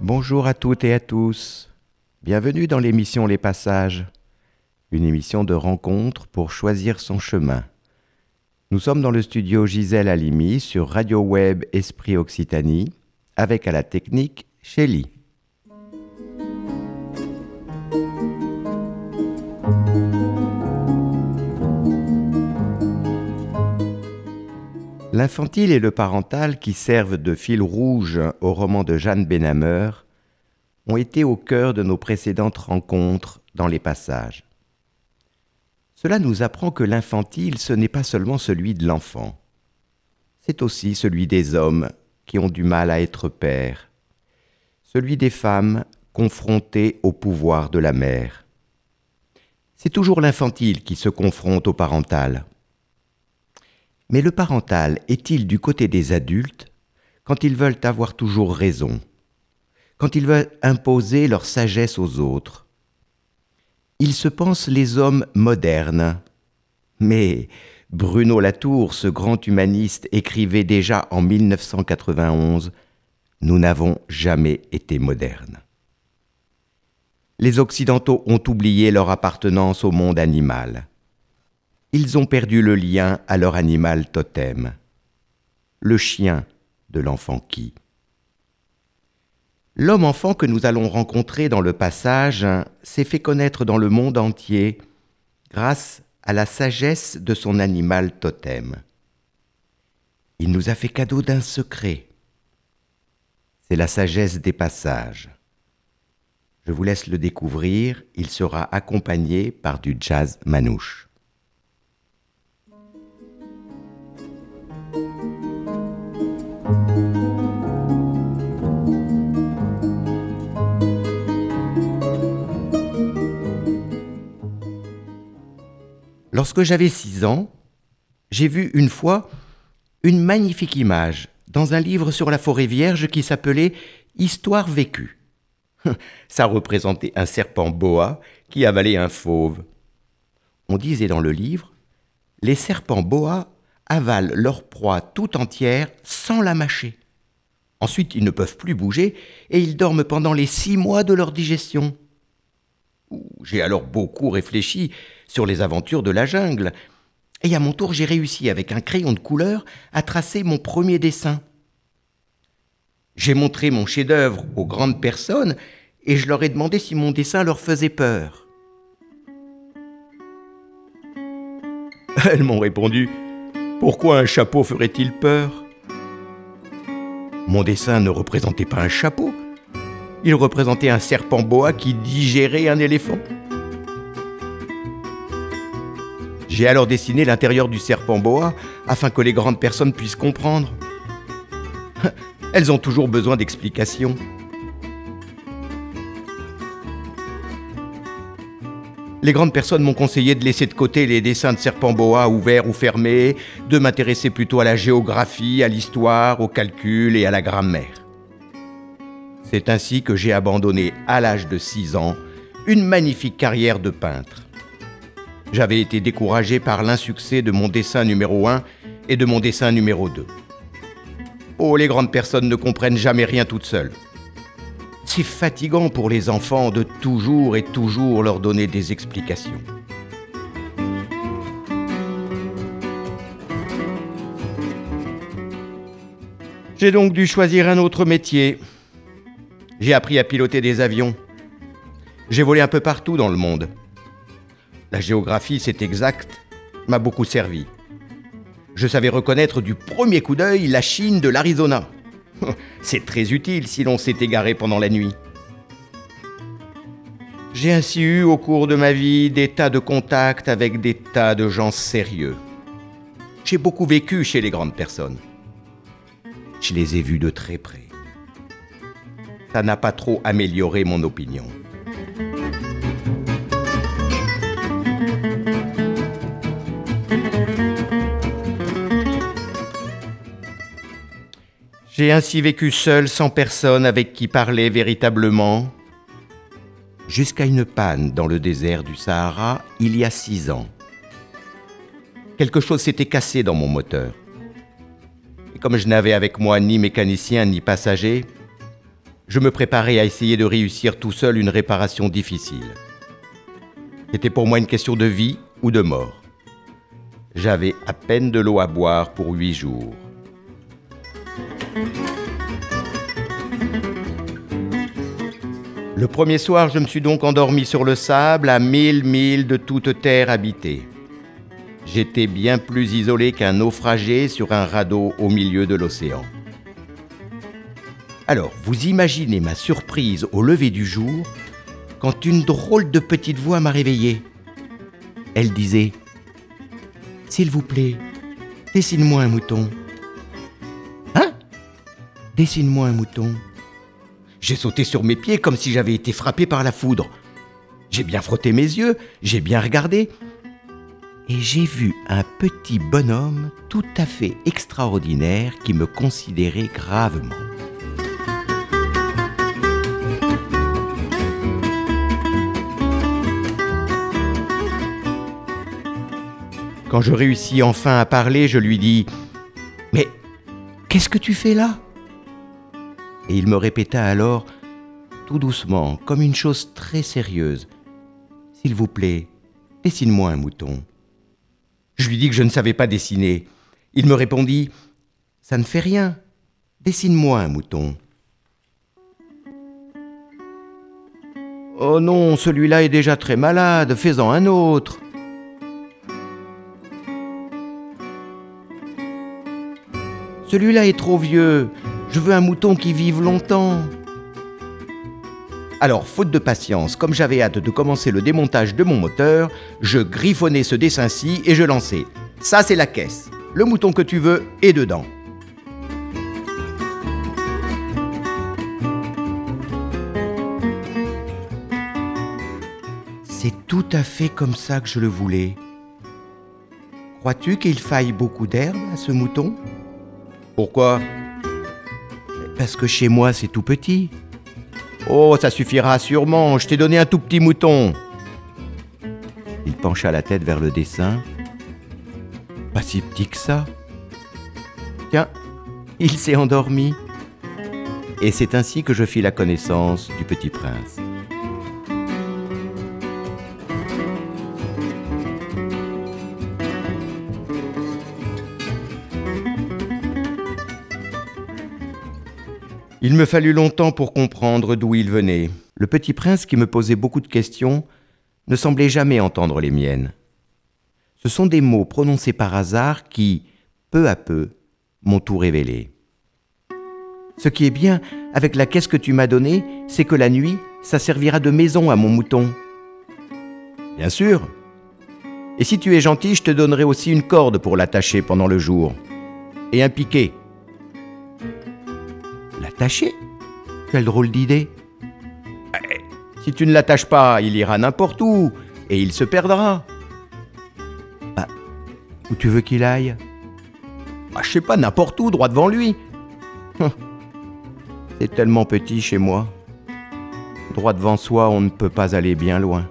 Bonjour à toutes et à tous. Bienvenue dans l'émission Les Passages, une émission de rencontre pour choisir son chemin. Nous sommes dans le studio Gisèle Halimi sur Radio Web Esprit Occitanie, avec à la technique Shelly. L'infantile et le parental qui servent de fil rouge au roman de Jeanne Benhammer ont été au cœur de nos précédentes rencontres dans les passages. Cela nous apprend que l'infantile, ce n'est pas seulement celui de l'enfant, c'est aussi celui des hommes qui ont du mal à être pères, celui des femmes confrontées au pouvoir de la mère. C'est toujours l'infantile qui se confronte au parental. Mais le parental est-il du côté des adultes quand ils veulent avoir toujours raison, quand ils veulent imposer leur sagesse aux autres? Ils se pensent les hommes modernes. Mais Bruno Latour, ce grand humaniste, écrivait déjà en 1991 Nous n'avons jamais été modernes. Les Occidentaux ont oublié leur appartenance au monde animal ils ont perdu le lien à leur animal totem, le chien de l'enfant qui? L'homme-enfant que nous allons rencontrer dans le passage s'est fait connaître dans le monde entier grâce à la sagesse de son animal totem. Il nous a fait cadeau d'un secret. C'est la sagesse des passages. Je vous laisse le découvrir, il sera accompagné par du jazz manouche. Lorsque j'avais six ans, j'ai vu une fois une magnifique image dans un livre sur la forêt vierge qui s'appelait Histoire vécue. Ça représentait un serpent boa qui avalait un fauve. On disait dans le livre Les serpents boa avalent leur proie tout entière sans la mâcher. Ensuite, ils ne peuvent plus bouger et ils dorment pendant les six mois de leur digestion. J'ai alors beaucoup réfléchi sur les aventures de la jungle. Et à mon tour, j'ai réussi avec un crayon de couleur à tracer mon premier dessin. J'ai montré mon chef-d'œuvre aux grandes personnes et je leur ai demandé si mon dessin leur faisait peur. Elles m'ont répondu Pourquoi un chapeau ferait-il peur? Mon dessin ne représentait pas un chapeau, il représentait un serpent boa qui digérait un éléphant. J'ai alors dessiné l'intérieur du serpent boa afin que les grandes personnes puissent comprendre. Elles ont toujours besoin d'explications. Les grandes personnes m'ont conseillé de laisser de côté les dessins de serpent boa ouverts ou fermés, de m'intéresser plutôt à la géographie, à l'histoire, au calcul et à la grammaire. C'est ainsi que j'ai abandonné à l'âge de 6 ans une magnifique carrière de peintre. J'avais été découragé par l'insuccès de mon dessin numéro 1 et de mon dessin numéro 2. Oh, les grandes personnes ne comprennent jamais rien toutes seules. C'est fatigant pour les enfants de toujours et toujours leur donner des explications. J'ai donc dû choisir un autre métier. J'ai appris à piloter des avions. J'ai volé un peu partout dans le monde. La géographie, c'est exact, m'a beaucoup servi. Je savais reconnaître du premier coup d'œil la Chine de l'Arizona. C'est très utile si l'on s'est égaré pendant la nuit. J'ai ainsi eu au cours de ma vie des tas de contacts avec des tas de gens sérieux. J'ai beaucoup vécu chez les grandes personnes. Je les ai vus de très près ça n'a pas trop amélioré mon opinion. J'ai ainsi vécu seul, sans personne avec qui parler véritablement, jusqu'à une panne dans le désert du Sahara il y a six ans. Quelque chose s'était cassé dans mon moteur. Et comme je n'avais avec moi ni mécanicien ni passager, je me préparais à essayer de réussir tout seul une réparation difficile. C'était pour moi une question de vie ou de mort. J'avais à peine de l'eau à boire pour huit jours. Le premier soir, je me suis donc endormi sur le sable à mille milles de toute terre habitée. J'étais bien plus isolé qu'un naufragé sur un radeau au milieu de l'océan. Alors, vous imaginez ma surprise au lever du jour quand une drôle de petite voix m'a réveillé. Elle disait S'il vous plaît, dessine-moi un mouton. Hein? Dessine-moi un mouton. J'ai sauté sur mes pieds comme si j'avais été frappé par la foudre. J'ai bien frotté mes yeux, j'ai bien regardé, et j'ai vu un petit bonhomme tout à fait extraordinaire qui me considérait gravement. Quand je réussis enfin à parler, je lui dis ⁇ Mais qu'est-ce que tu fais là ?⁇ Et il me répéta alors, tout doucement, comme une chose très sérieuse, ⁇ S'il vous plaît, dessine-moi un mouton. Je lui dis que je ne savais pas dessiner. Il me répondit ⁇ Ça ne fait rien, dessine-moi un mouton. Oh non, celui-là est déjà très malade, fais-en un autre. Celui-là est trop vieux. Je veux un mouton qui vive longtemps. Alors, faute de patience, comme j'avais hâte de commencer le démontage de mon moteur, je griffonnais ce dessin-ci et je lançais. Ça, c'est la caisse. Le mouton que tu veux est dedans. C'est tout à fait comme ça que je le voulais. Crois-tu qu'il faille beaucoup d'herbe à ce mouton? Pourquoi? Parce que chez moi, c'est tout petit. Oh, ça suffira sûrement, je t'ai donné un tout petit mouton. Il pencha la tête vers le dessin. Pas si petit que ça. Tiens, il s'est endormi. Et c'est ainsi que je fis la connaissance du petit prince. Il me fallut longtemps pour comprendre d'où il venait. Le petit prince, qui me posait beaucoup de questions, ne semblait jamais entendre les miennes. Ce sont des mots prononcés par hasard qui, peu à peu, m'ont tout révélé. Ce qui est bien avec la caisse que tu m'as donnée, c'est que la nuit, ça servira de maison à mon mouton. Bien sûr. Et si tu es gentil, je te donnerai aussi une corde pour l'attacher pendant le jour. Et un piquet Quelle drôle d'idée eh, Si tu ne l'attaches pas, il ira n'importe où et il se perdra. Bah, où tu veux qu'il aille? Bah, Je sais pas, n'importe où, droit devant lui. Hum. C'est tellement petit chez moi. Droit devant soi, on ne peut pas aller bien loin.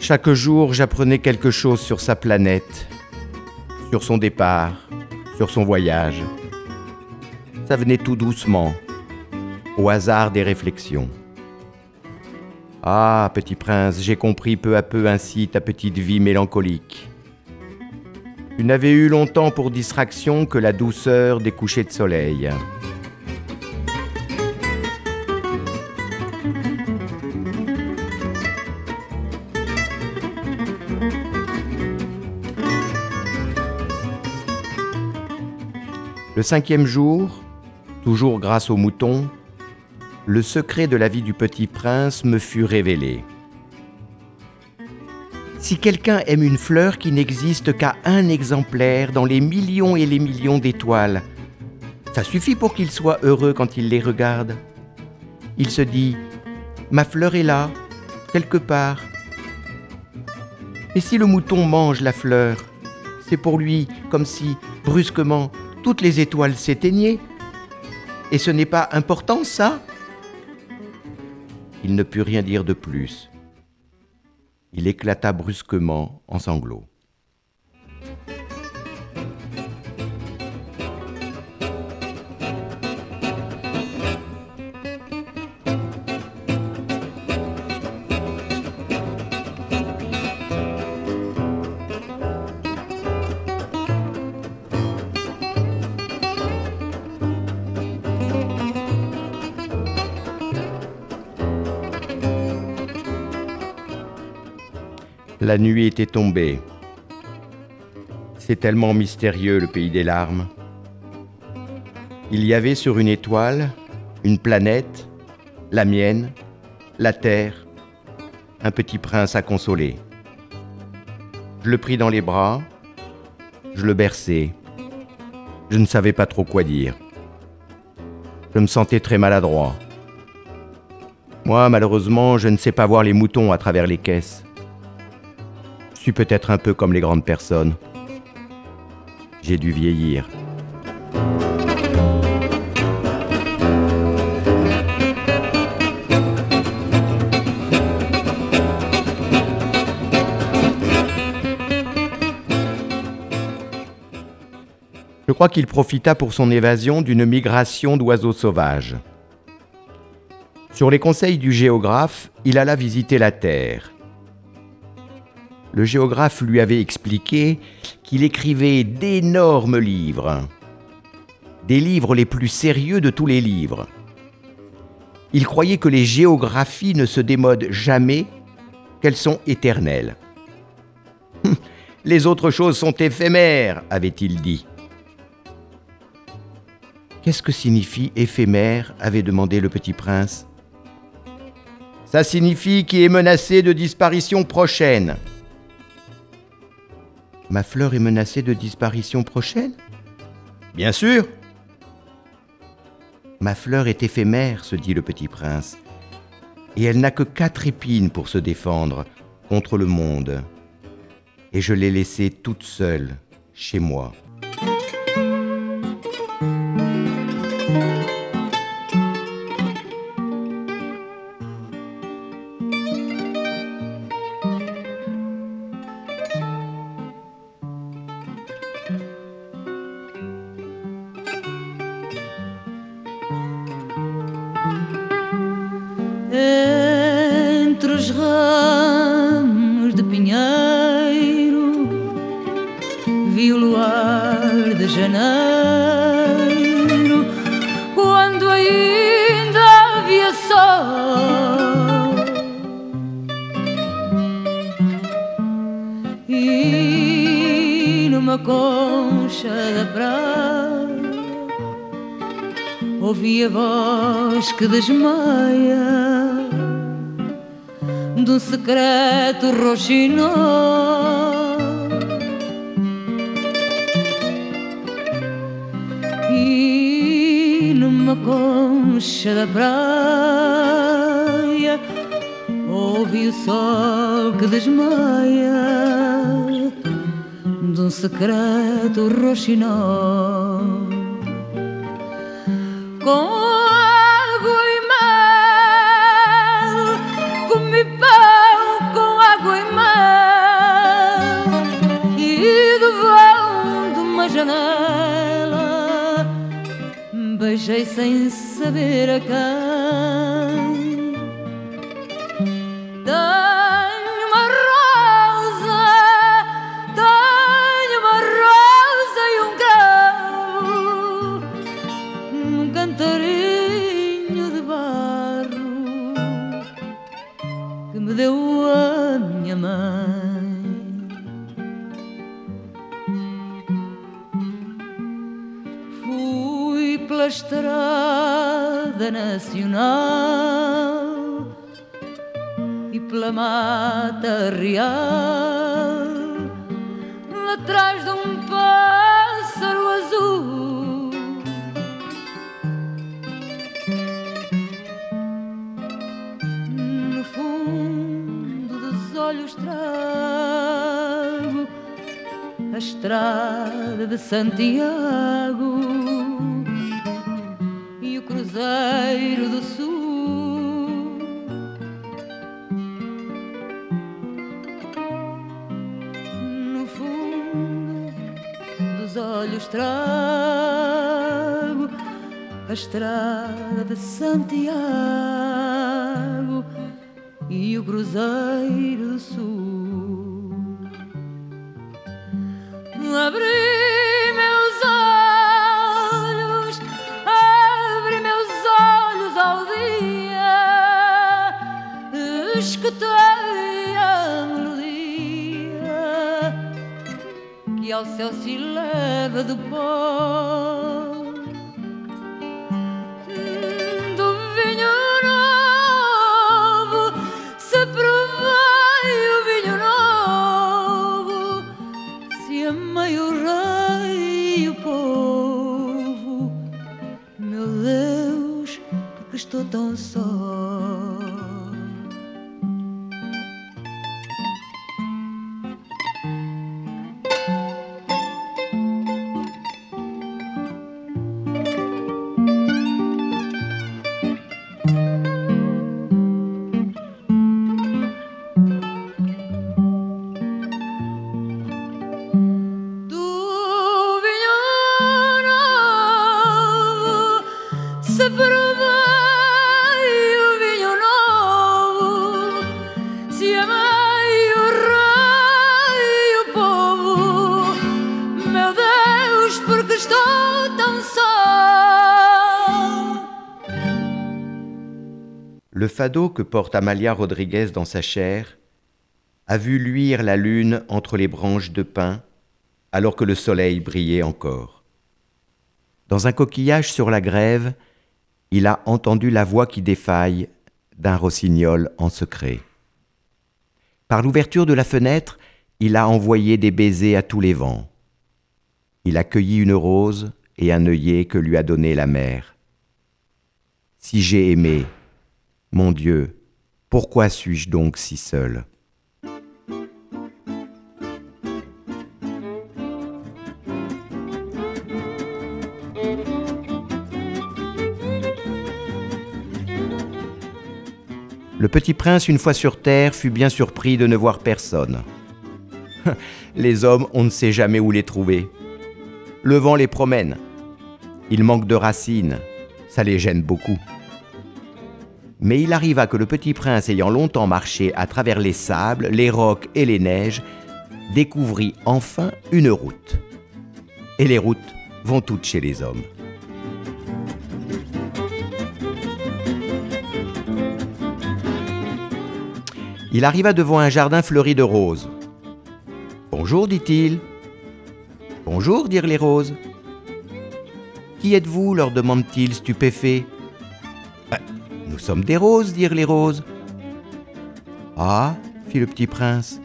Chaque jour, j'apprenais quelque chose sur sa planète, sur son départ, sur son voyage. Ça venait tout doucement, au hasard des réflexions. Ah, petit prince, j'ai compris peu à peu ainsi ta petite vie mélancolique. Tu n'avais eu longtemps pour distraction que la douceur des couchers de soleil. Le cinquième jour, toujours grâce au mouton, le secret de la vie du petit prince me fut révélé. Si quelqu'un aime une fleur qui n'existe qu'à un exemplaire dans les millions et les millions d'étoiles, Ça suffit pour qu'il soit heureux quand il les regarde. Il se dit Ma fleur est là, quelque part. Et si le mouton mange la fleur, c'est pour lui comme si, brusquement, toutes les étoiles s'éteignaient. Et ce n'est pas important, ça? Il ne put rien dire de plus. Il éclata brusquement en sanglots. La nuit était tombée. C'est tellement mystérieux le pays des larmes. Il y avait sur une étoile, une planète, la mienne, la terre, un petit prince à consoler. Je le pris dans les bras, je le berçai. Je ne savais pas trop quoi dire. Je me sentais très maladroit. Moi, malheureusement, je ne sais pas voir les moutons à travers les caisses suis peut-être un peu comme les grandes personnes. J'ai dû vieillir. Je crois qu'il profita pour son évasion d'une migration d'oiseaux sauvages. Sur les conseils du géographe, il alla visiter la Terre le géographe lui avait expliqué qu'il écrivait d'énormes livres, des livres les plus sérieux de tous les livres. Il croyait que les géographies ne se démodent jamais, qu'elles sont éternelles. Les autres choses sont éphémères, avait-il dit. Qu'est-ce que signifie éphémère avait demandé le petit prince. Ça signifie qui est menacé de disparition prochaine. Ma fleur est menacée de disparition prochaine? Bien sûr Ma fleur est éphémère, se dit le petit prince, et elle n'a que quatre épines pour se défendre contre le monde. Et je l'ai laissée toute seule chez moi. Que desmaia de um secreto roxinol. numa concha da praia ouvi o sol que desmaia de um secreto roxinol com beijei sem saber a. estrada nacional e pela mata real, atrás de um pássaro azul. No fundo dos olhos trago a estrada de Santiago olhos trago a estrada de Santiago e o Cruzeiro Sul. Abri só se leva do pó. Fado que porte Amalia Rodriguez dans sa chair a vu luire la lune entre les branches de pin alors que le soleil brillait encore. Dans un coquillage sur la grève, il a entendu la voix qui défaille d'un rossignol en secret. Par l'ouverture de la fenêtre, il a envoyé des baisers à tous les vents. Il a cueilli une rose et un œillet que lui a donné la mer. Si j'ai aimé, mon Dieu, pourquoi suis-je donc si seul? Le petit prince, une fois sur terre, fut bien surpris de ne voir personne. les hommes, on ne sait jamais où les trouver. Le vent les promène. Ils manquent de racines. Ça les gêne beaucoup. Mais il arriva que le petit prince, ayant longtemps marché à travers les sables, les rocs et les neiges, découvrit enfin une route. Et les routes vont toutes chez les hommes. Il arriva devant un jardin fleuri de roses. Bonjour, dit-il. Bonjour, dirent les roses. Qui êtes-vous leur demande-t-il stupéfait. Nous sommes des roses, dirent les roses. Ah, fit le petit prince.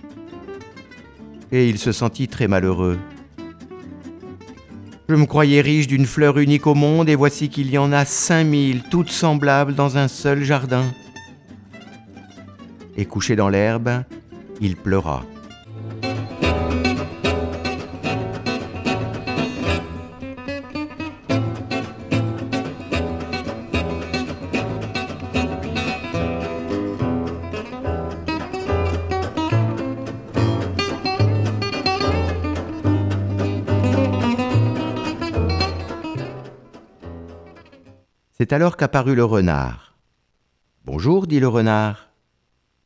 Et il se sentit très malheureux. Je me croyais riche d'une fleur unique au monde, et voici qu'il y en a cinq mille, toutes semblables dans un seul jardin. Et couché dans l'herbe, il pleura. Alors qu'apparut le renard. Bonjour, dit le renard.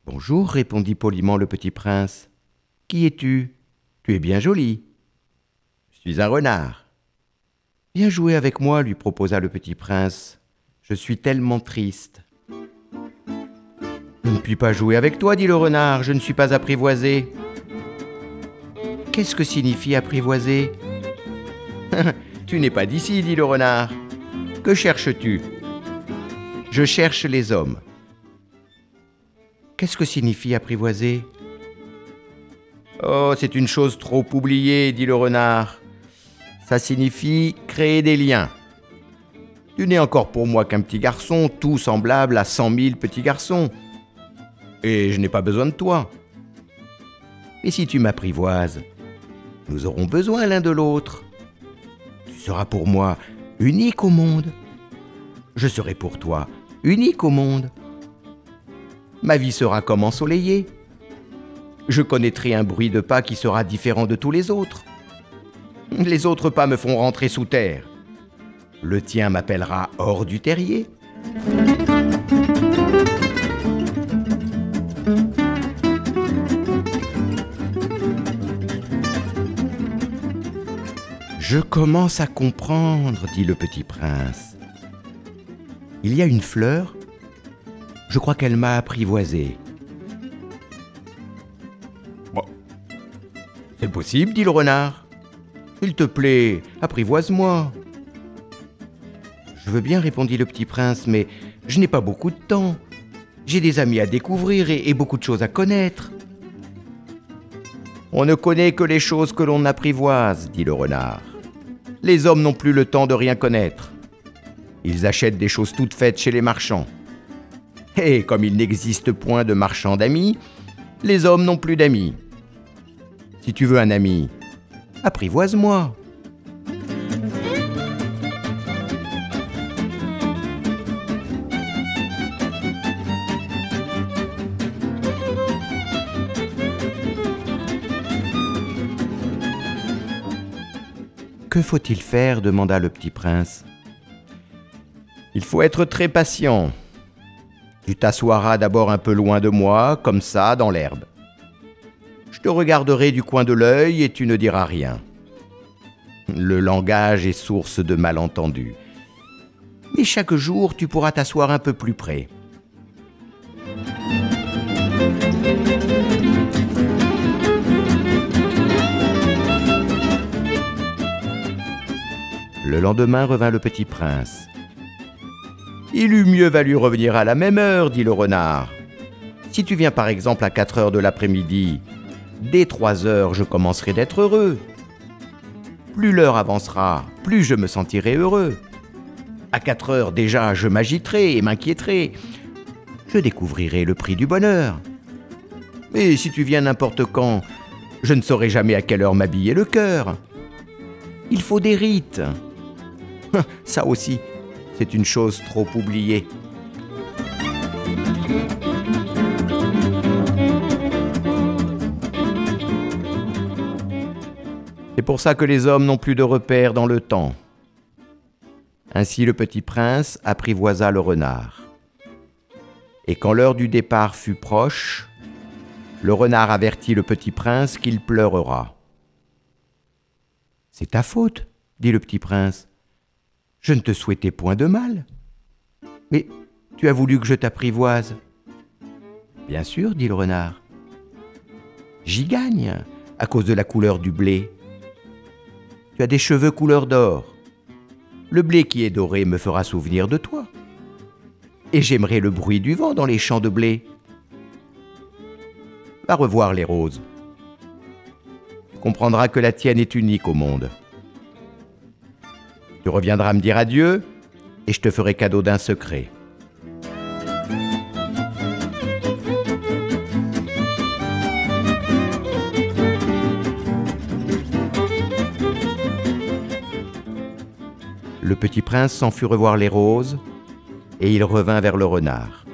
Bonjour, répondit poliment le petit prince. Qui es-tu? Tu es bien joli. Je suis un renard. Viens jouer avec moi, lui proposa le petit prince. Je suis tellement triste. Je ne puis pas jouer avec toi, dit le renard, je ne suis pas apprivoisé. Qu'est-ce que signifie apprivoiser Tu n'es pas d'ici, dit le renard. Que cherches-tu? Je cherche les hommes. Qu'est-ce que signifie apprivoiser? Oh, c'est une chose trop oubliée, dit le renard. Ça signifie créer des liens. Tu n'es encore pour moi qu'un petit garçon, tout semblable à cent mille petits garçons. Et je n'ai pas besoin de toi. Mais si tu m'apprivoises, nous aurons besoin l'un de l'autre. Tu seras pour moi unique au monde. Je serai pour toi unique au monde. Ma vie sera comme ensoleillée. Je connaîtrai un bruit de pas qui sera différent de tous les autres. Les autres pas me font rentrer sous terre. Le tien m'appellera hors du terrier. Je commence à comprendre, dit le petit prince. Il y a une fleur, je crois qu'elle m'a apprivoisé. Bon. C'est possible, dit le renard. Il te plaît, apprivoise-moi. Je veux bien, répondit le petit prince, mais je n'ai pas beaucoup de temps. J'ai des amis à découvrir et beaucoup de choses à connaître. On ne connaît que les choses que l'on apprivoise, dit le renard. Les hommes n'ont plus le temps de rien connaître. Ils achètent des choses toutes faites chez les marchands. Et comme il n'existe point de marchands d'amis, les hommes n'ont plus d'amis. Si tu veux un ami, apprivoise-moi. Que faut-il faire demanda le petit prince. Il faut être très patient. Tu t'assoiras d'abord un peu loin de moi, comme ça, dans l'herbe. Je te regarderai du coin de l'œil et tu ne diras rien. Le langage est source de malentendus. Mais chaque jour, tu pourras t'asseoir un peu plus près. Le lendemain revint le petit prince. Il eût mieux valu revenir à la même heure, dit le renard. Si tu viens par exemple à 4 heures de l'après-midi, dès 3 heures je commencerai d'être heureux. Plus l'heure avancera, plus je me sentirai heureux. À 4 heures déjà je m'agiterai et m'inquiéterai. Je découvrirai le prix du bonheur. Mais si tu viens n'importe quand, je ne saurai jamais à quelle heure m'habiller le cœur. Il faut des rites. Ça aussi, c'est une chose trop oubliée. C'est pour ça que les hommes n'ont plus de repères dans le temps. Ainsi le petit prince apprivoisa le renard. Et quand l'heure du départ fut proche, le renard avertit le petit prince qu'il pleurera. C'est ta faute, dit le petit prince. Je ne te souhaitais point de mal. Mais tu as voulu que je t'apprivoise. Bien sûr, dit le renard. J'y gagne à cause de la couleur du blé. Tu as des cheveux couleur d'or. Le blé qui est doré me fera souvenir de toi. Et j'aimerai le bruit du vent dans les champs de blé. Va revoir les roses. Tu comprendras que la tienne est unique au monde. Tu reviendras me dire adieu et je te ferai cadeau d'un secret. Le petit prince s'en fut revoir les roses et il revint vers le renard.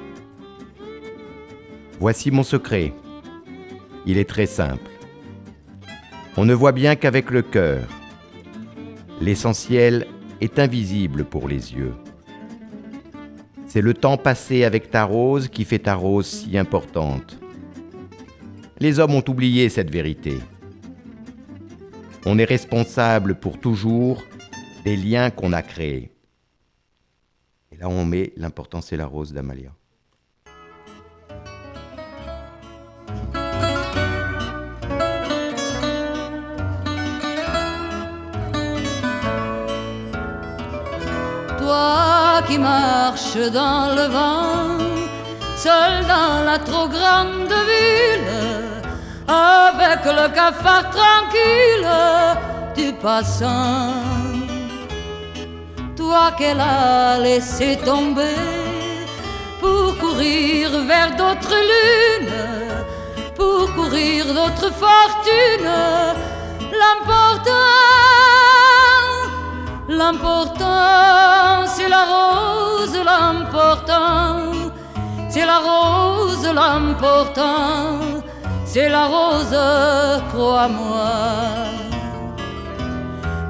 Voici mon secret. Il est très simple. On ne voit bien qu'avec le cœur. L'essentiel est invisible pour les yeux. C'est le temps passé avec ta rose qui fait ta rose si importante. Les hommes ont oublié cette vérité. On est responsable pour toujours des liens qu'on a créés. Et là, on met l'importance et la rose d'Amalia. Toi qui marches dans le vent, seul dans la trop grande ville, avec le cafard tranquille du passant. Toi qu'elle a laissé tomber pour courir vers d'autres lunes, pour courir d'autres fortunes. L'important, l'important, c'est la rose, l'important, c'est la rose, l'important, c'est la rose, crois-moi.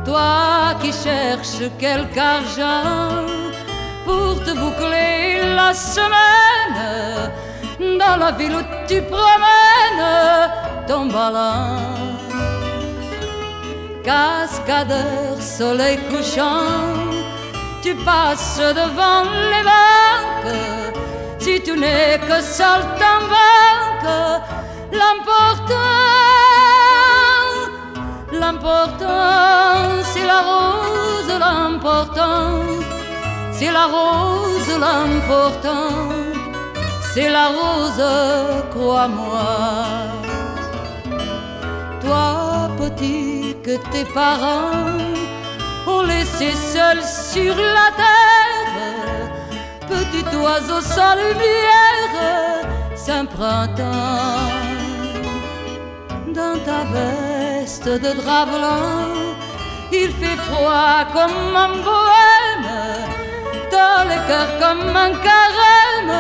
Toi qui cherches quelque argent pour te boucler la semaine dans la ville où tu promènes ton ballon. Cascadeur, soleil couchant, tu passes devant les banques. Si tu n'es que saltimbanque, l'important, l'important, c'est la rose, l'important, c'est la rose, l'important c'est la rose, crois-moi. Toi, petit, que tes parents ont laissé seul sur la terre, petit oiseau sans lumière, saint printemps. Dans ta veste de drap blanc, il fait froid comme un bohème, dans le cœur comme un carême.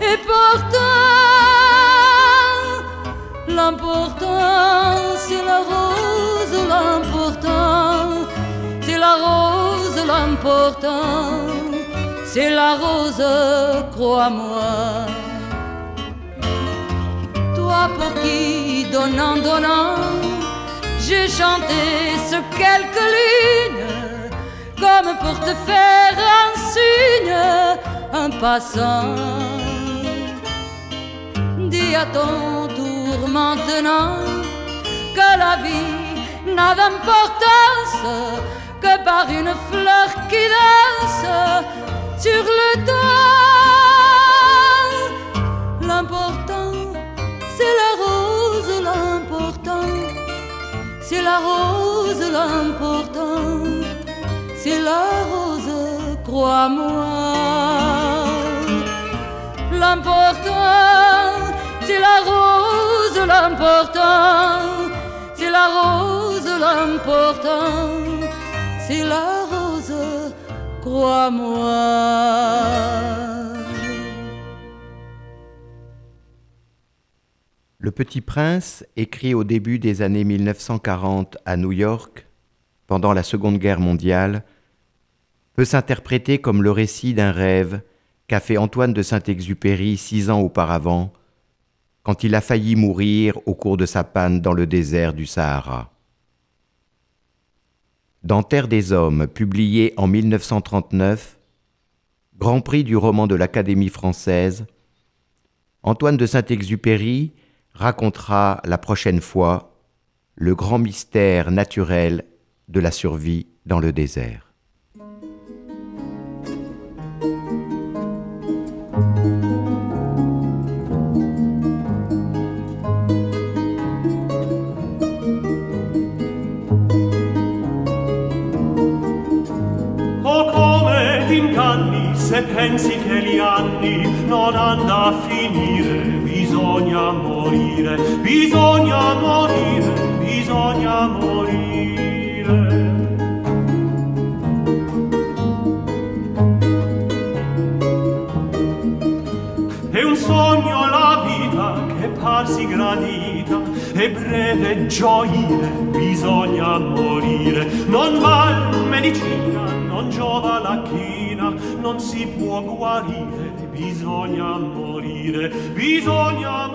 Et pourtant, l'important, c'est la rose, l'important, c'est la rose, l'important, c'est la rose, crois-moi. Toi pour qui, donnant, donnant, j'ai chanté ce quelques lignes, comme pour te faire un signe, un passant. Dis à ton tour maintenant que la vie n'a d'importance que par une fleur qui danse sur le temps. L'important, c'est la rose, l'important, c'est la rose, l'important, c'est la rose, crois-moi. L'important, c'est la rose l'important, c'est la rose Le Petit Prince, écrit au début des années 1940 à New York, pendant la Seconde Guerre mondiale, peut s'interpréter comme le récit d'un rêve qu'a fait Antoine de Saint-Exupéry six ans auparavant, quand il a failli mourir au cours de sa panne dans le désert du Sahara. Dans Terre des Hommes, publié en 1939, Grand Prix du roman de l'Académie française, Antoine de Saint-Exupéry racontera la prochaine fois le grand mystère naturel de la survie dans le désert. Anni non hanno a finire, bisogna morire, bisogna morire, bisogna morire. È un sogno la vita che parsi gradita, è breve gioire, bisogna morire, non val medicina, non giova la china, non si può guarire, bisogna morire, bisogna morire.